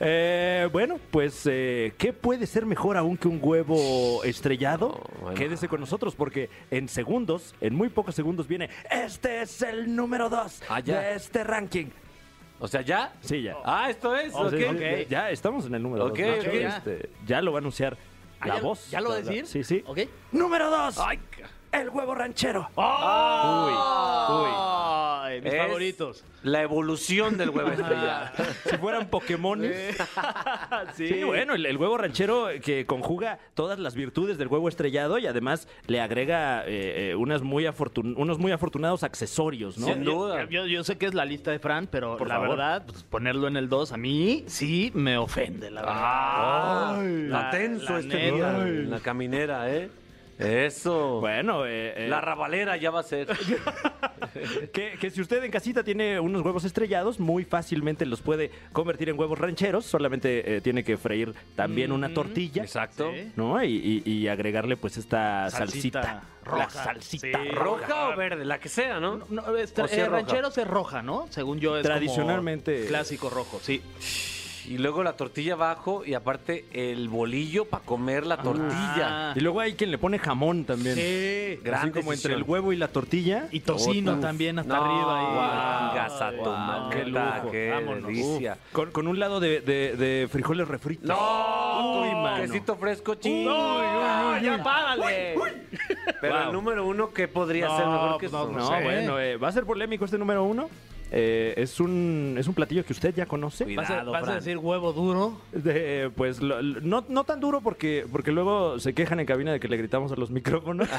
Eh, bueno, pues, eh, ¿qué puede ser mejor aún que un huevo estrellado? Oh, bueno. Quédese con nosotros porque en segundos, en muy pocos segundos, viene. Este es el número 2 Ah, ya. de este ranking. O sea, ¿ya? Sí, ya. Ah, esto es. O sea, ok. ya- Ya estamos en el número 2. Ok, ok. Este, ya lo va a anunciar Ah, la ¿ya- voz. ¿Ya lo va a decir? Sí, sí. ¿Ok? Número 2. Ay, El huevo ranchero. Ay, mis Es favoritos. La evolución del huevo estrellado. Si fueran Pokémones. sí. bueno, el, el huevo ranchero que conjuga todas las virtudes del huevo estrellado y además le agrega eh, eh, unas muy afortun- unos muy afortunados accesorios, ¿no? Sin duda. Yo, yo sé que es la lista de Fran, pero Por la favor. verdad, pues, ponerlo en el 2 a mí sí me ofende, la verdad. Está La- tenso la este neta. la caminera, ¿eh? Eso. Bueno, eh, eh, La rabalera ya va a ser. que, que si usted en casita tiene unos huevos estrellados, muy fácilmente los puede convertir en huevos rancheros. Solamente eh, tiene que freír también una tortilla. Exacto. Sí. ¿No? Y, y- y agregarle pues esta Salsita salsita. roja. La salsita Sí. roja. ¿Roja o verde? La que sea, ¿no? No, este, O si es eh, roja. rancheros es roja, ¿no? Según yo es como Tradicionalmente- clásico rojo, sí. Y luego la tortilla abajo y aparte el bolillo para comer la tortilla. Ah. Y luego hay quien le pone jamón también. Sí. Gran Así como entre el huevo y la tortilla. Y tocino Uf. también hasta No, arriba. madre, qué lujo. qué delicia. Con, con un lado de, de- de frijoles refritos. No, Uy, mano. quesito fresco, ching. Ah, ya págale. Pero Wow. el número uno, ¿qué podría No, ser mejor que pues eso? no, No, sé. bueno, eh, va a ser polémico este número uno. Eh, es, un, es un platillo que usted ya conoce. ¿Vas, a, Cuidado, vas a Fran. decir huevo duro? De, pues lo- lo- no, no tan duro porque, porque luego se quejan en cabina de que le gritamos a los micrófonos.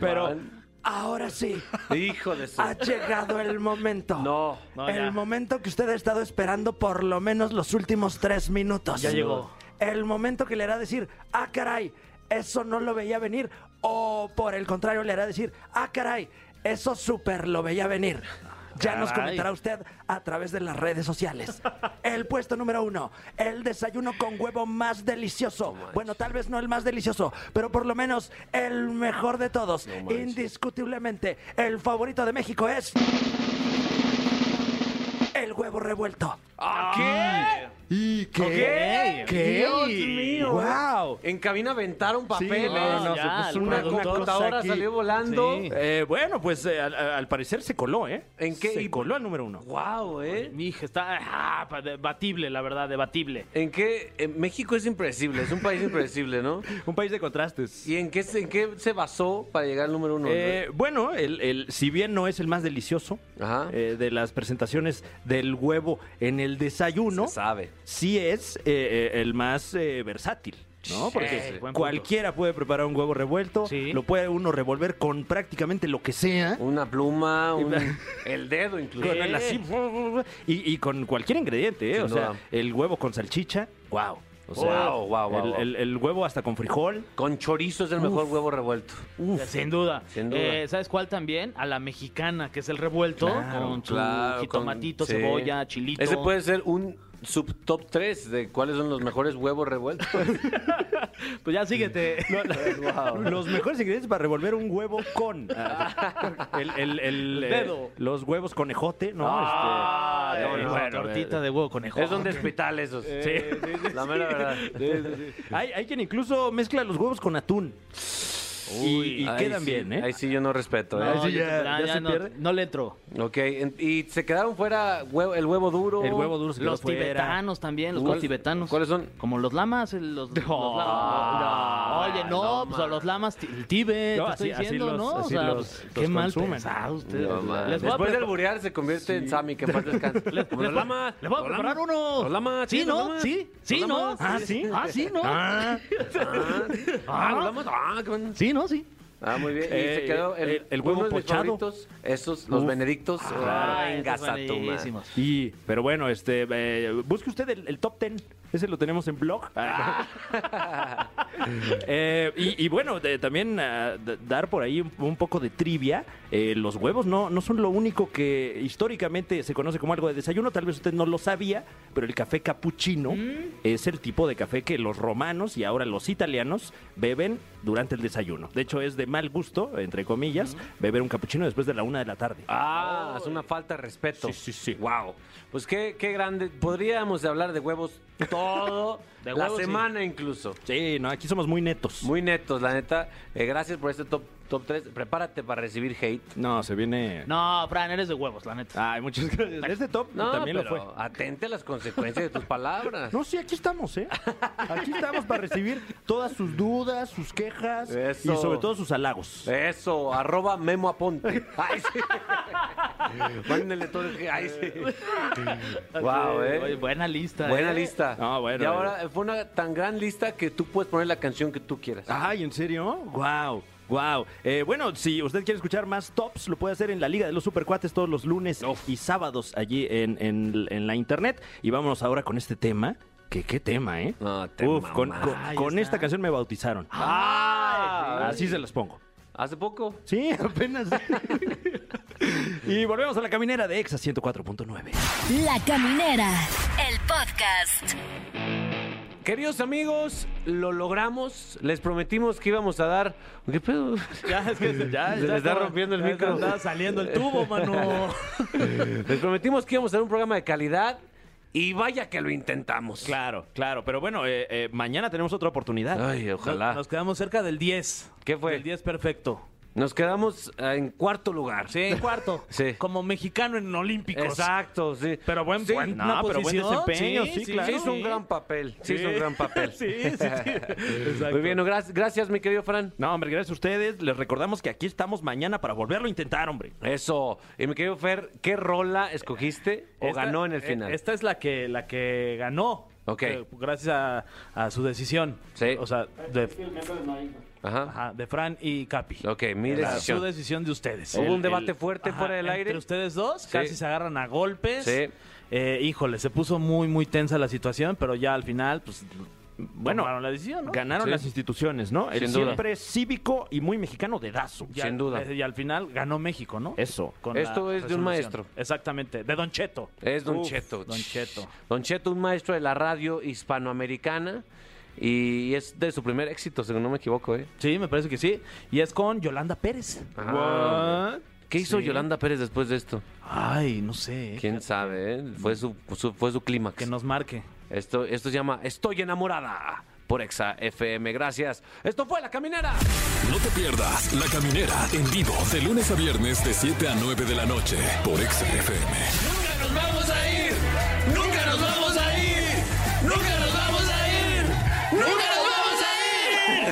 Pero ahora sí, Hijo de su... ha llegado el momento. No. No, el ya. momento que usted ha estado esperando por lo menos los últimos tres minutos. Ya llegó. El momento que le hará decir, ah, caray, eso no lo veía venir. O por el contrario, le hará decir, ah, caray, eso súper lo veía venir. Ya nos comentará usted a través de las redes sociales. El puesto número uno, el desayuno con huevo más delicioso. Bueno, tal vez no el más delicioso, pero por lo menos el mejor de todos. Indiscutiblemente, el favorito de México es... El huevo revuelto. ¿Qué? ¿Y ¿Qué? ¿Qué? Dios mío. ¡Wow! En cabina aventaron papeles. no, no, ya, se puso una computadora aquí. salió volando. Sí. Eh, bueno, pues eh, al, al parecer se coló, ¿eh? ¿En qué? Se coló al número uno. Wow, ¿eh? Mi hija está ah, debatible, la verdad, debatible. ¿En qué? en México es impredecible, es un país impredecible, ¿no? Un país de contrastes. ¿Y en qué, se- en qué se basó para llegar al número uno? Eh, bueno, el, el- si bien no es el más delicioso Ajá. eh, de las presentaciones del huevo en el desayuno, Se sabe. Sí es eh, eh, el más eh, versátil. ¿No? Porque Sí, cualquiera puede preparar un huevo revuelto, Sí. lo puede uno revolver con prácticamente lo que sea. Una pluma, un- el dedo incluso. Con el así, y, y con cualquier ingrediente, ¿eh? O sea, el huevo con salchicha, wow. O sea, Wow, wow, wow, el, wow. el- el huevo hasta con frijol. Con chorizo es el mejor huevo revuelto. Sin duda. Sin duda. Eh, ¿Sabes cuál también? A la mexicana, que es el revuelto, Claro, con su Claro, jitomatito, con- sí. cebolla, chilito. Ese puede ser un sub top 3 de cuáles son los mejores huevos revueltos. Pues ya síguete. Los mejores ingredientes para revolver un huevo con ah, el, el- el, eh, Dedo. los huevos con ejote, ¿no? Ah, Este, no, eh, no, bueno, tortita de huevo conejo. es un hospital esos. Sí. La mera verdad. Hay, hay quien incluso mezcla los huevos con atún. Y y Ahí quedan sí, bien, ¿eh? Ahí sí yo no respeto. ¿eh? No, sí yo- ya- ya- ya ya se no, pierde. no le entro. Ok, en- y se quedaron fuera huevo- el huevo duro. El huevo duro se quedó Los fuera. tibetanos también, los ¿Cuál- huevos tibetanos. cuáles son? Como los lamas, los, los lamas. Oye, no, no, pues a los lamas, el Tíbet, No, te así- estoy así diciendo, ¿no? O así sea, los- pues, los qué mal pensados ustedes. Les Después del burear se convierte en Sammy, que paz descanse. los lamas. les voy a preparar unos. Los lamas. Sí, ¿no? Sí, sí, ¿no? Ah, sí. Ah, sí, ¿no? Ah, Ah, los lamas. Ah, qué bueno. Sí, ¿no? Sí. Ah, muy bien. Y Eh, se quedó el, el- el huevo pochado. esos, los Uf. benedictos. Ah, Ah, buenísimos. y, pero bueno, este, eh, busque usted el, el top 10. Ese lo tenemos en blog. Eh, y, y bueno, de- también ah, dar por ahí un, un poco de trivia. Eh, los huevos no, no son lo único que históricamente se conoce como algo de desayuno. Tal vez usted no lo sabía, pero el café cappuccino es el tipo de café que los romanos y ahora los italianos beben durante el desayuno. De hecho, es de mal gusto, entre comillas, beber un cappuccino después de la una de la tarde. Ah, es una falta de respeto. Sí, sí, sí. Wow. Pues qué, qué grande. Podríamos hablar de huevos todo, De la sí. semana incluso. Sí, no, aquí somos muy netos. Muy netos, la neta. Eh, gracias por este top, top 3. Prepárate para recibir hate. No, se viene. No, Fran, eres de huevos, la neta. Ay, muchas gracias. Este top No, también lo pero fue. atente a las consecuencias de tus palabras. No, sí, aquí estamos, ¿eh? Aquí estamos para recibir todas sus dudas, sus quejas Eso. y sobre todo sus halagos. Eso, arroba Memo Aponte. Ay, sí. Mándenle todo el que- Ay, sí. Wow, eh. Oye, buena lista. Buena eh. lista. No, bueno, y ahora eh, fue una tan gran lista que tú puedes poner la canción que tú quieras. Ay, ¿en serio? Wow. Wow. Eh, bueno, si usted quiere escuchar más tops, lo puede hacer en la Liga de los Supercuates todos los lunes y sábados allí en, en- en la internet. Y vámonos ahora con este tema. Que qué tema, ¿eh? No, te Uf, con, con- con esta canción me bautizaron. Ay, Así se las pongo. Hace poco. Sí, apenas. y volvemos a la caminera de Exa 104.9. La Caminera, el podcast. Queridos amigos, lo logramos. Les prometimos que íbamos a dar. ¿Qué pedo? Ya, es que ya, Se le está rompiendo el ya micro. Está saliendo el tubo, mano. Les prometimos que íbamos a dar un programa de calidad. Y vaya que lo intentamos. Claro, claro. Pero bueno, eh, eh, mañana tenemos otra oportunidad. Ay, ojalá. Nos quedamos cerca del 10. ¿Qué fue? Del 10 perfecto. Nos quedamos eh, en cuarto lugar. Sí, cuarto. Sí. Como mexicano en Olímpicos. Exacto, sí. Pero buen, Sí, buena no, pero buen posición. desempeño, sí, claro. Sí hizo un gran papel. Sí, hizo un gran papel. Sí, sí, sí. Exacto. Muy bien, gracias, gracias, mi querido Fran. No, hombre, gracias a ustedes. Les recordamos que aquí estamos mañana para volverlo a intentar, hombre. Eso. Y mi querido Fer, ¿qué rola escogiste o Esta- ganó en el eh, final? Esta es la que, la que ganó. Ok. Eh, gracias a, a su decisión. Sí. O sea, de- Ajá. Ajá, de Fran y Capi. Ok, mi Era decisión. Su decisión de ustedes. Hubo El- un debate el- fuerte fuera del aire. Entre ustedes dos, Sí. casi se agarran a golpes. Sí. Eh, híjole, se puso muy, muy tensa la situación, pero ya al final, pues, Bueno, tomaron la decisión, ¿no? Ganaron Sí. las instituciones, ¿no? El Sin duda. siempre cívico y muy mexicano dedazo. Y Sin al- duda. eh, Y al final ganó México, ¿no? Eso. Con Esto es de un resolución. maestro. Exactamente, de Don Cheto. Es Don Uf, Cheto. Don Cheto. Don Cheto, un maestro de la radio hispanoamericana. Y es de su primer éxito, si no me equivoco, ¿eh? Sí, me parece que sí. Y es con Yolanda Pérez. Ah. ¿Qué hizo Sí. Yolanda Pérez después de esto? Ay, no sé. ¿Quién sabe, eh? Fue su, su- fue su clímax. Que nos marque. Esto, esto se llama Estoy enamorada por Exa FM. Gracias. Esto fue La Caminera. No te pierdas La Caminera en vivo de lunes a viernes de 7 a 9 de la noche por Exa FM.